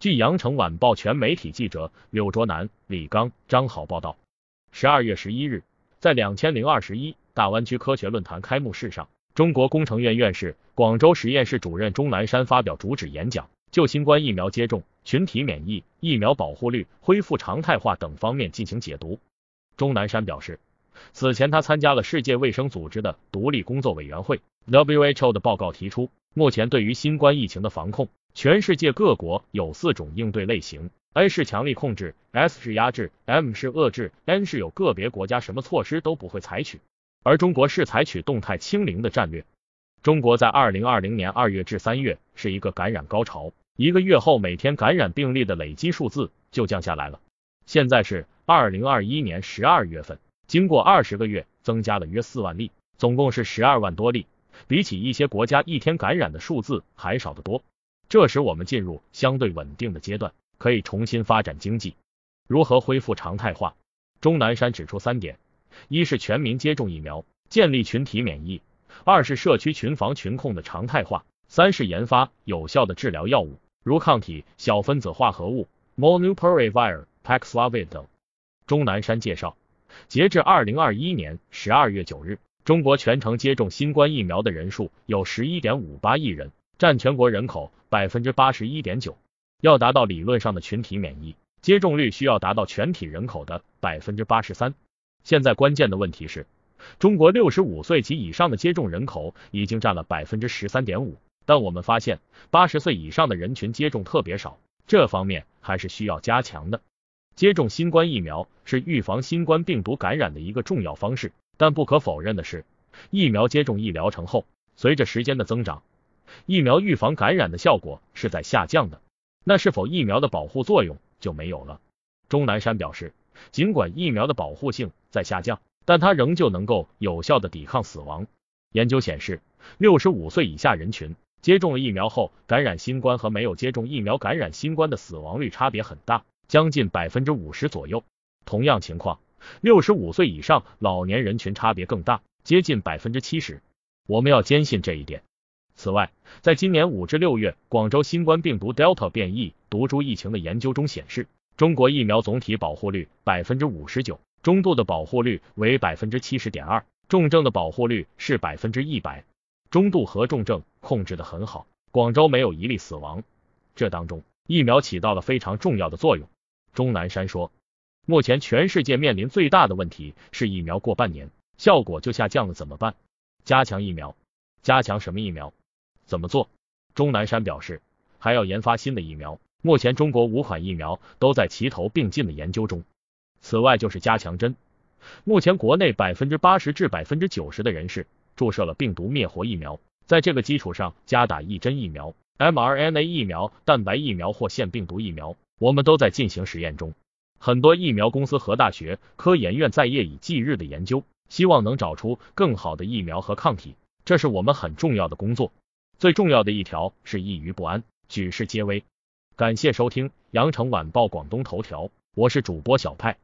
据羊城晚报全媒体记者柳卓南、李刚、张好报道，十二月十一日，在两千零二十一大湾区科学论坛开幕式上，中国工程院院士、广州实验室主任钟南山发表主旨演讲，就新冠疫苗接种、群体免疫、疫苗保护率恢复常态化等方面进行解读。钟南山表示，此前他参加了世界卫生组织的独立工作委员会 WHO 的报告，提出目前对于新冠疫情的防控。全世界各国有四种应对类型，A 是强力控制，S 是压制，M 是遏制，N 是有个别国家什么措施都不会采取，而中国是采取动态清零的战略。中国在二零二零年二月至三月是一个感染高潮，一个月后每天感染病例的累积数字就降下来了。现在是二零二一年十二月份，经过二十个月增加了约四万例，总共是十二万多例，比起一些国家一天感染的数字还少得多。这时我们进入相对稳定的阶段，可以重新发展经济。如何恢复常态化？钟南山指出三点：一是全民接种疫苗，建立群体免疫；二是社区群防群控的常态化；三是研发有效的治疗药物，如抗体、小分子化合物、Molnupiravir、Paxlovid 等。钟南山介绍，截至二零二一年十二月九日，中国全程接种新冠疫苗的人数有十一点五八亿人。占全国人口百分之八十一点九，要达到理论上的群体免疫，接种率需要达到全体人口的百分之八十三。现在关键的问题是，中国六十五岁及以上的接种人口已经占了百分之十三点五，但我们发现八十岁以上的人群接种特别少，这方面还是需要加强的。接种新冠疫苗是预防新冠病毒感染的一个重要方式，但不可否认的是，疫苗接种一疗程后，随着时间的增长。疫苗预防感染的效果是在下降的，那是否疫苗的保护作用就没有了？钟南山表示，尽管疫苗的保护性在下降，但它仍旧能够有效的抵抗死亡。研究显示，六十五岁以下人群接种了疫苗后，感染新冠和没有接种疫苗感染新冠的死亡率差别很大，将近百分之五十左右。同样情况，六十五岁以上老年人群差别更大，接近百分之七十。我们要坚信这一点。此外，在今年五至六月，广州新冠病毒 Delta 变异毒株疫情的研究中显示，中国疫苗总体保护率百分之五十九，中度的保护率为百分之七十点二，重症的保护率是百分之一百，中度和重症控制的很好，广州没有一例死亡。这当中，疫苗起到了非常重要的作用。钟南山说，目前全世界面临最大的问题是疫苗过半年，效果就下降了，怎么办？加强疫苗，加强什么疫苗？怎么做？钟南山表示，还要研发新的疫苗。目前中国五款疫苗都在齐头并进的研究中。此外就是加强针。目前国内百分之八十至百分之九十的人士注射了病毒灭活疫苗，在这个基础上加打一针疫苗，mRNA 疫苗、蛋白疫苗或腺病毒疫苗，我们都在进行实验中。很多疫苗公司和大学、科研院在夜以继日的研究，希望能找出更好的疫苗和抗体，这是我们很重要的工作。最重要的一条是易于不安，举世皆危。感谢收听羊城晚报广东头条，我是主播小派。